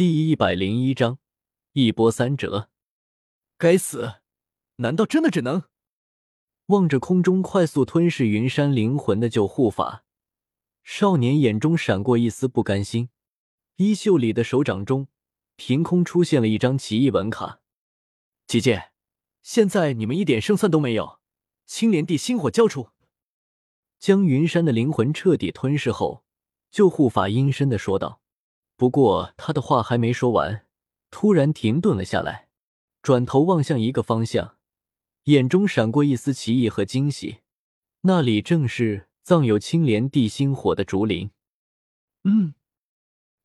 第一百零一章，一波三折。该死！难道真的只能？望着空中快速吞噬云山灵魂的救护法，少年眼中闪过一丝不甘心。衣袖里的手掌中，凭空出现了一张奇异文卡。姐姐，现在你们一点胜算都没有。青莲地心火交出，将云山的灵魂彻底吞噬后，救护法阴森的说道。不过他的话还没说完，突然停顿了下来，转头望向一个方向。眼中闪过一丝奇异和惊喜，那里正是藏有青莲地心火的竹林。嗯，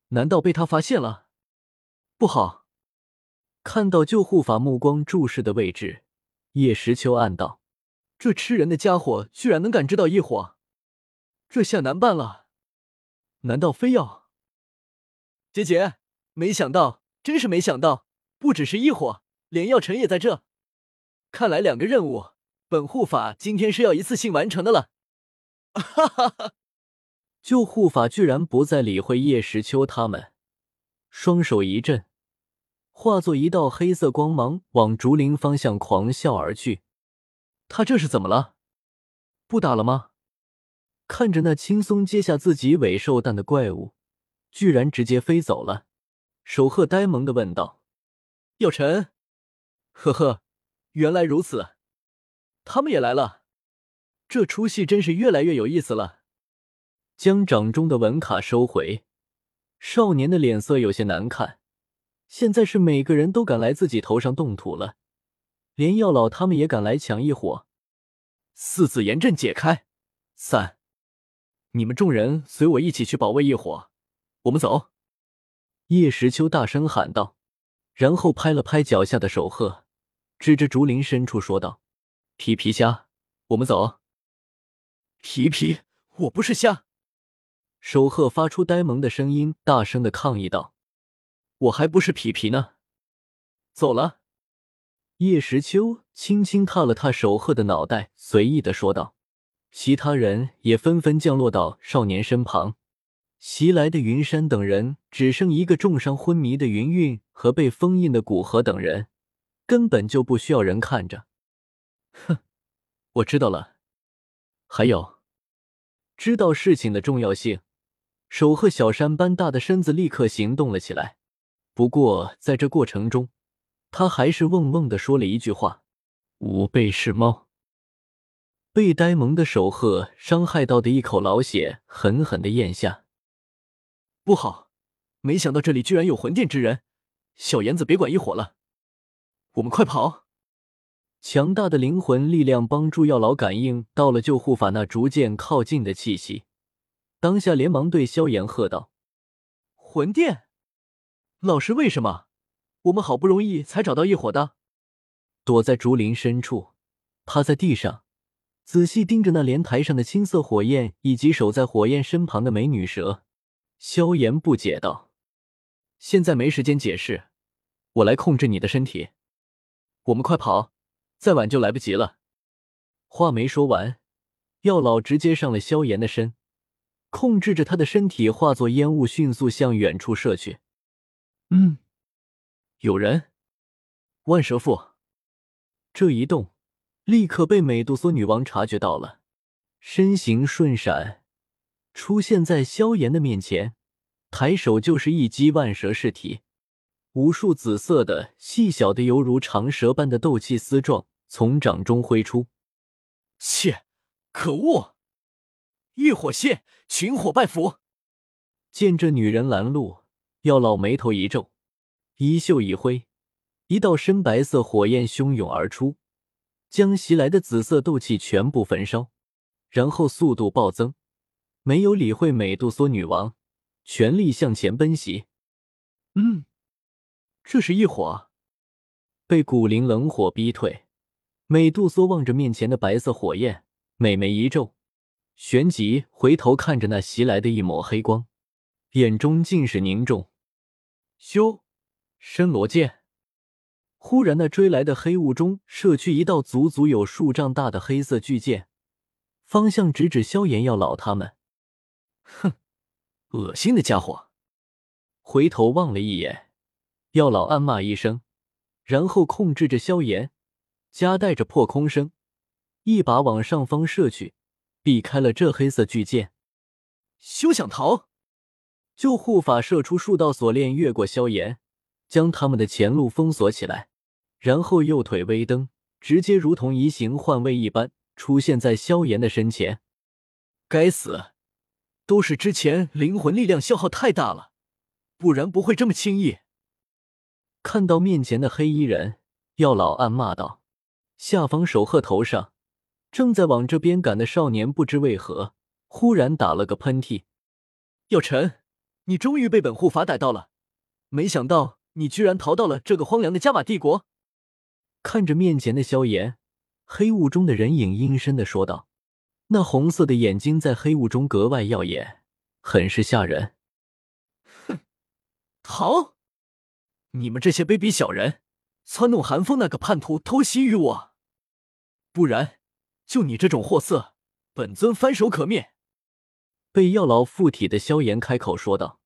难道被他发现了？不好！看到救护法目光注视的位置，叶时秋暗道：“这吃人的家伙居然能感知到异火，这下难办了。难道非要……姐姐，没想到，真是没想到，不只是异火，连药尘也在这。”看来两个任务，本护法今天是要一次性完成的了。哈哈哈！旧护法居然不再理会叶时秋他们，双手一震，化作一道黑色光芒往竹林方向狂笑而去。他这是怎么了？不打了吗？看着那轻松接下自己尾兽蛋的怪物，居然直接飞走了。守鹤呆萌的问道：“药尘，呵呵。”原来如此，他们也来了，这出戏真是越来越有意思了。将掌中的文卡收回，少年的脸色有些难看。现在是每个人都敢来自己头上动土了，连药老他们也敢来抢一伙。四字严阵解开，三，你们众人随我一起去保卫一伙，我们走。叶时秋大声喊道，然后拍了拍脚下的手鹤。指着竹林深处说道：“皮皮虾，我们走。”皮皮，我不是虾。手鹤发出呆萌的声音，大声的抗议道：“我还不是皮皮呢。”走了。叶时秋轻轻踏了踏守鹤的脑袋，随意的说道。其他人也纷纷降落到少年身旁。袭来的云山等人只剩一个重伤昏迷的云韵和被封印的古河等人。根本就不需要人看着。哼，我知道了。还有，知道事情的重要性，守鹤小山般大的身子立刻行动了起来。不过在这过程中，他还是嗡嗡的说了一句话：“吾辈是猫。”被呆萌的守鹤伤害到的一口老血狠狠的咽下。不好，没想到这里居然有魂殿之人。小妍子，别管一伙了。我们快跑！强大的灵魂力量帮助药老感应到了救护法那逐渐靠近的气息，当下连忙对萧炎喝道：“魂殿，老师，为什么我们好不容易才找到一伙的？”躲在竹林深处，趴在地上，仔细盯着那莲台上的青色火焰以及守在火焰身旁的美女蛇，萧炎不解道：“现在没时间解释，我来控制你的身体。”我们快跑，再晚就来不及了。话没说完，药老直接上了萧炎的身，控制着他的身体化作烟雾，迅速向远处射去。嗯，有人！万蛇妇这一动，立刻被美杜莎女王察觉到了，身形瞬闪，出现在萧炎的面前，抬手就是一击万蛇噬体。无数紫色的、细小的，犹如长蛇般的斗气丝状从掌中挥出。切！可恶！浴火现，群火拜服。见这女人拦路，药老眉头一皱，衣袖一挥，一道深白色火焰汹涌而出，将袭来的紫色斗气全部焚烧，然后速度暴增，没有理会美杜莎女王，全力向前奔袭。嗯。这是一伙，被古灵冷火逼退。美杜莎望着面前的白色火焰，美眉一皱，旋即回头看着那袭来的一抹黑光，眼中尽是凝重。修，深罗剑。忽然，那追来的黑雾中射去一道足足有数丈大的黑色巨剑，方向直指萧炎药老他们。哼，恶心的家伙！回头望了一眼。药老暗骂一声，然后控制着萧炎，夹带着破空声，一把往上方射去，避开了这黑色巨剑。休想逃！救护法射出数道锁链，越过萧炎，将他们的前路封锁起来，然后右腿微蹬，直接如同移形换位一般出现在萧炎的身前。该死，都是之前灵魂力量消耗太大了，不然不会这么轻易。看到面前的黑衣人，药老暗骂道：“下方守鹤头上正在往这边赶的少年，不知为何忽然打了个喷嚏。药尘。”你终于被本护法逮到了，没想到你居然逃到了这个荒凉的加玛帝国。看着面前的萧炎，黑雾中的人影阴森的说道：“那红色的眼睛在黑雾中格外耀眼，很是吓人。”哼，逃！你们这些卑鄙小人，撺弄寒风那个叛徒偷袭于我，不然就你这种货色，本尊翻手可灭。被药老附体的萧炎开口说道：“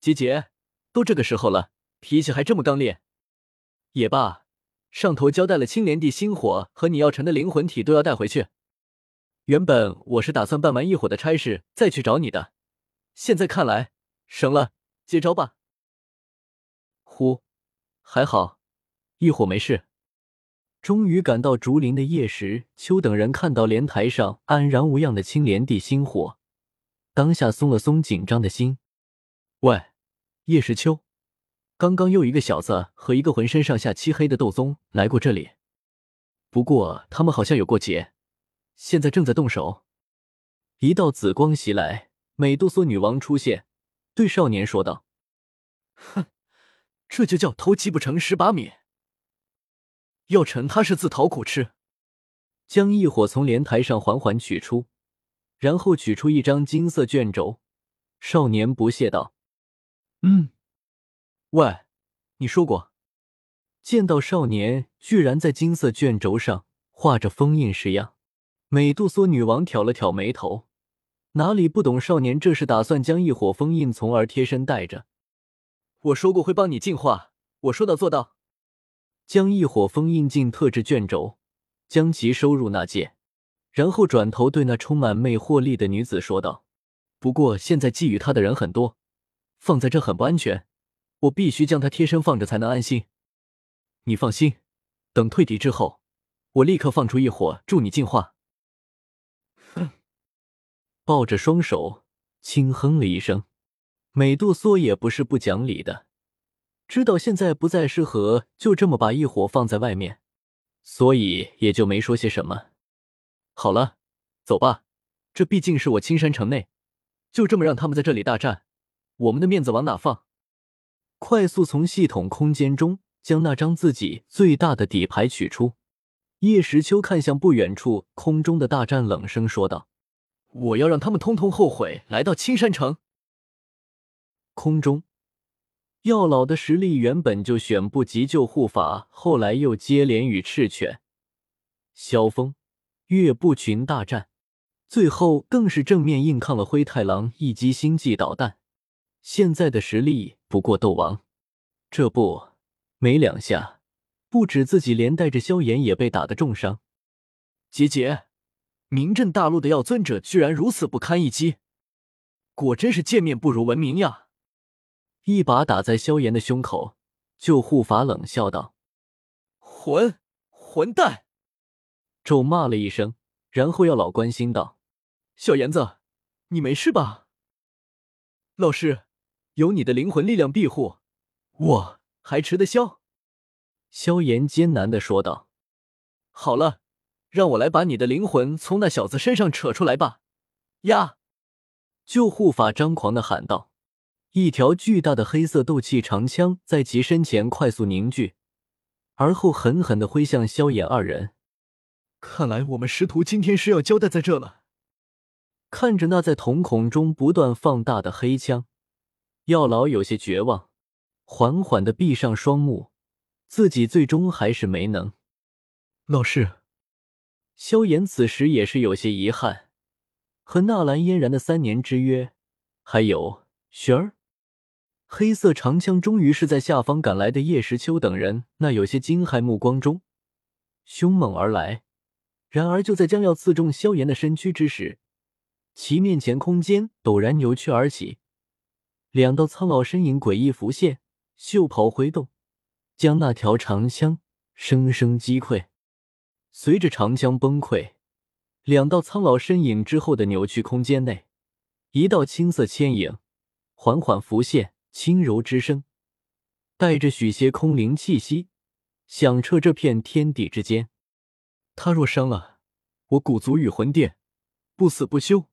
姐姐，都这个时候了，脾气还这么刚烈。也罢，上头交代了，青莲地心火和你药尘的灵魂体都要带回去。原本我是打算办完一伙的差事再去找你的，现在看来省了，接招吧。”呼，还好，一伙没事。终于赶到竹林的叶时秋等人看到莲台上安然无恙的青莲地心火。当下松了松紧张的心。喂，叶时秋，刚刚又一个小子和一个浑身上下漆黑的斗宗来过这里，不过他们好像有过节，现在正在动手。一道紫光袭来，美杜莎女王出现，对少年说道：“哼，这就叫偷鸡不成蚀把米。要成他是自讨苦吃。”将异火从莲台上缓缓取出。然后取出一张金色卷轴，少年不屑道：“嗯，喂，你说过。”见到少年居然在金色卷轴上画着封印式样，美杜莎女王挑了挑眉头，哪里不懂少年这是打算将异火封印，从而贴身带着。我说过会帮你净化，我说到做到。将异火封印进特制卷轴，将其收入纳戒。然后转头对那充满魅惑力的女子说道：“不过现在觊觎他的人很多，放在这很不安全，我必须将他贴身放着才能安心。你放心，等退敌之后，我立刻放出一火助你净化。”抱着双手轻哼了一声，美杜莎也不是不讲理的，知道现在不再适合就这么把一火放在外面，所以也就没说些什么。好了，走吧。这毕竟是我青山城内，就这么让他们在这里大战，我们的面子往哪放？快速从系统空间中将那张自己最大的底牌取出。叶时秋看向不远处空中的大战，冷声说道：“我要让他们通通后悔来到青山城。”空中，药老的实力原本就选不及救护法，后来又接连与赤犬、萧峰。岳不群大战，最后更是正面硬抗了灰太狼一击星际导弹。现在的实力不过斗王，这不没两下，不止自己，连带着萧炎也被打得重伤。姐姐，名震大陆的药尊者居然如此不堪一击，果真是见面不如闻名呀！一把打在萧炎的胸口，救护法冷笑道：“混混蛋！”咒骂了一声，然后药老关心道：“小炎子，你没事吧？老师，有你的灵魂力量庇护，我还吃得消。”萧炎艰难的说道：“好了，让我来把你的灵魂从那小子身上扯出来吧！”呀！救护法张狂的喊道，一条巨大的黑色斗气长枪在其身前快速凝聚，而后狠狠的挥向萧炎二人。看来我们师徒今天是要交代在这了。看着那在瞳孔中不断放大的黑枪，药老有些绝望，缓缓的闭上双目。自己最终还是没能。老师，萧炎此时也是有些遗憾，和纳兰嫣然的三年之约，还有雪儿，黑色长枪终于是在下方赶来的叶时秋等人那有些惊骇目光中凶猛而来。然而就在将要刺中萧炎的身躯之时，其面前空间陡然扭曲而起，两道苍老身影诡异浮现，袖袍挥动，将那条长枪生生击溃。随着长枪崩溃，两道苍老身影之后的扭曲空间内，一道青色牵影缓缓浮现。轻柔之声，带着许些空灵气息，响彻这片天地之间。他若伤了我古族与魂殿，不死不休。